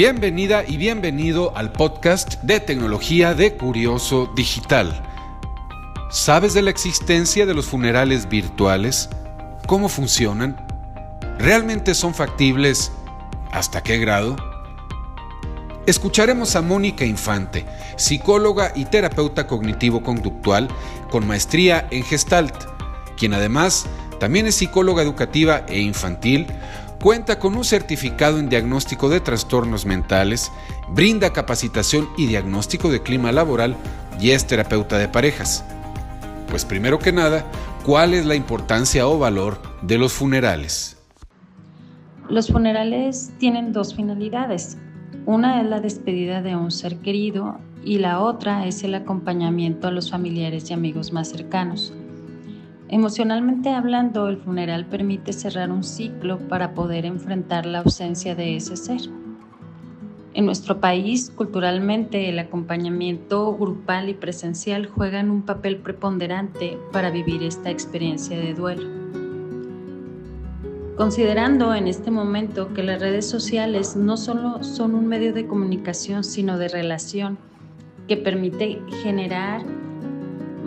Bienvenida y bienvenido al podcast de tecnología de Curioso Digital. ¿Sabes de la existencia de los funerales virtuales? ¿Cómo funcionan? ¿Realmente son factibles? ¿Hasta qué grado? Escucharemos a Mónica Infante, psicóloga y terapeuta cognitivo-conductual con maestría en Gestalt, quien además también es psicóloga educativa e infantil, cuenta con un certificado en diagnóstico de trastornos mentales, brinda capacitación y diagnóstico de clima laboral y es terapeuta de parejas. Pues primero que nada, ¿cuál es la importancia o valor de los funerales? Los funerales tienen dos finalidades. Una es la despedida de un ser querido y la otra es el acompañamiento a los familiares y amigos más cercanos. Emocionalmente hablando, el funeral permite cerrar un ciclo para poder enfrentar la ausencia de ese ser. En nuestro país, culturalmente, el acompañamiento grupal y presencial juegan un papel preponderante para vivir esta experiencia de duelo. Considerando en este momento que las redes sociales no solo son un medio de comunicación, sino de relación que permite generar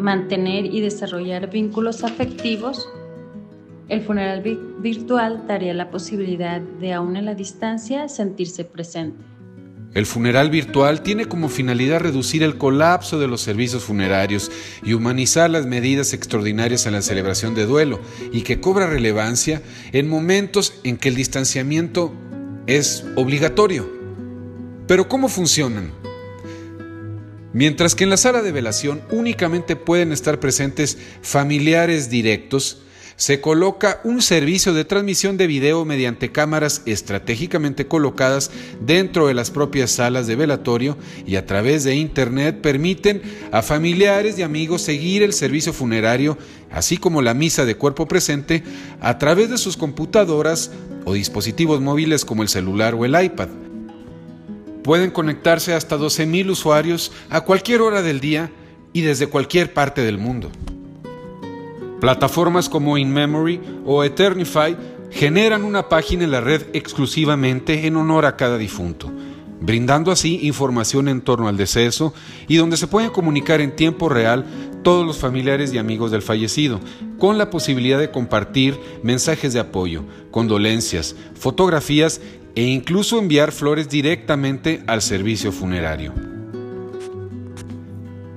mantener y desarrollar vínculos afectivos, el funeral virtual daría la posibilidad de, aún en la distancia, sentirse presente. El funeral virtual tiene como finalidad reducir el colapso de los servicios funerarios y humanizar las medidas extraordinarias en la celebración de duelo y que cobra relevancia en momentos en que el distanciamiento es obligatorio. Pero ¿cómo funcionan? Mientras que en la sala de velación únicamente pueden estar presentes familiares directos, se coloca un servicio de transmisión de video mediante cámaras estratégicamente colocadas dentro de las propias salas de velatorio y a través de Internet permiten a familiares y amigos seguir el servicio funerario, así como la misa de cuerpo presente, a través de sus computadoras o dispositivos móviles como el celular o el iPad. Pueden conectarse hasta 12.000 usuarios a cualquier hora del día y desde cualquier parte del mundo. Plataformas como InMemory o Eternify generan una página en la red exclusivamente en honor a cada difunto, brindando así información en torno al deceso y donde se pueden comunicar en tiempo real todos los familiares y amigos del fallecido, con la posibilidad de compartir mensajes de apoyo, condolencias, fotografías e incluso enviar flores directamente al servicio funerario.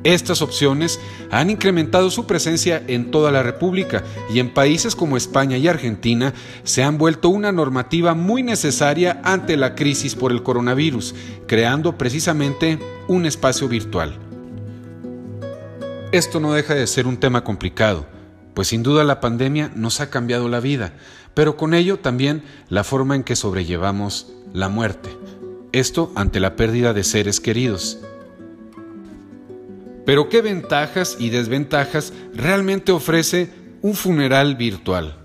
Estas opciones han incrementado su presencia en toda la República y en países como España y Argentina se han vuelto una normativa muy necesaria ante la crisis por el coronavirus, creando precisamente un espacio virtual. Esto no deja de ser un tema complicado, pues sin duda la pandemia nos ha cambiado la vida, pero con ello también la forma en que sobrellevamos la muerte, esto ante la pérdida de seres queridos. Pero ¿qué ventajas y desventajas realmente ofrece un funeral virtual?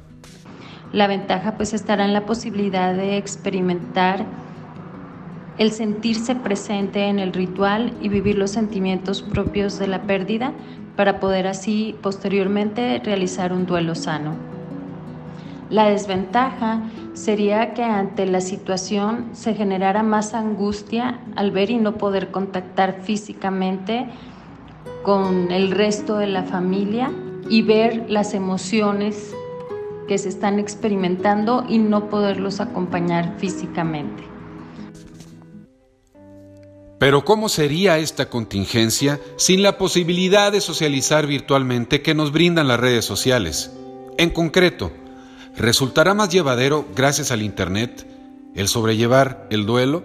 La ventaja pues estará en la posibilidad de experimentar el sentirse presente en el ritual y vivir los sentimientos propios de la pérdida para poder así posteriormente realizar un duelo sano. La desventaja sería que ante la situación se generara más angustia al ver y no poder contactar físicamente con el resto de la familia y ver las emociones que se están experimentando y no poderlos acompañar físicamente. Pero ¿cómo sería esta contingencia sin la posibilidad de socializar virtualmente que nos brindan las redes sociales? En concreto, ¿Resultará más llevadero, gracias al Internet, el sobrellevar el duelo?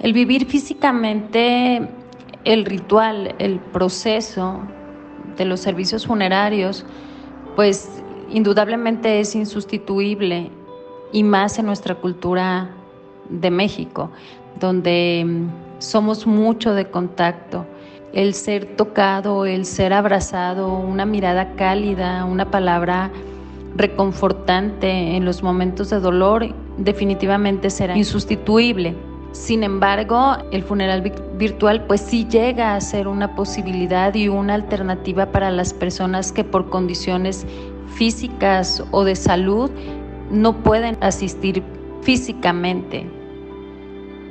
El vivir físicamente el ritual, el proceso de los servicios funerarios, pues indudablemente es insustituible y más en nuestra cultura de México, donde mm, somos mucho de contacto el ser tocado, el ser abrazado, una mirada cálida, una palabra reconfortante en los momentos de dolor, definitivamente será insustituible. Sin embargo, el funeral virtual pues sí llega a ser una posibilidad y una alternativa para las personas que por condiciones físicas o de salud no pueden asistir físicamente.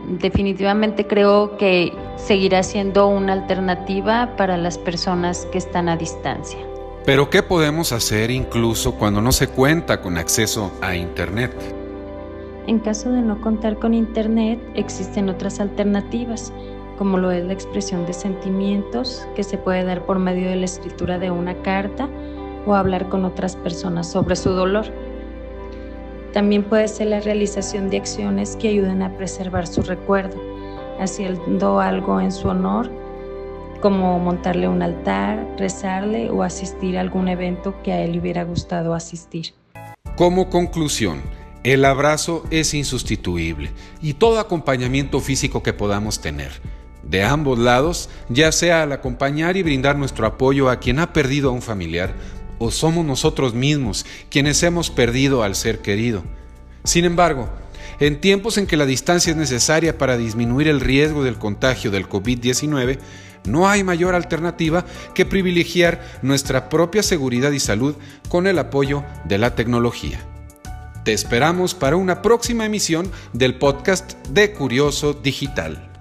Definitivamente creo que seguirá siendo una alternativa para las personas que están a distancia. Pero ¿qué podemos hacer incluso cuando no se cuenta con acceso a Internet? En caso de no contar con Internet, existen otras alternativas, como lo es la expresión de sentimientos, que se puede dar por medio de la escritura de una carta o hablar con otras personas sobre su dolor. También puede ser la realización de acciones que ayuden a preservar su recuerdo, haciendo algo en su honor, como montarle un altar, rezarle o asistir a algún evento que a él hubiera gustado asistir. Como conclusión, el abrazo es insustituible y todo acompañamiento físico que podamos tener, de ambos lados, ya sea al acompañar y brindar nuestro apoyo a quien ha perdido a un familiar, o somos nosotros mismos quienes hemos perdido al ser querido. Sin embargo, en tiempos en que la distancia es necesaria para disminuir el riesgo del contagio del COVID-19, no hay mayor alternativa que privilegiar nuestra propia seguridad y salud con el apoyo de la tecnología. Te esperamos para una próxima emisión del podcast de Curioso Digital.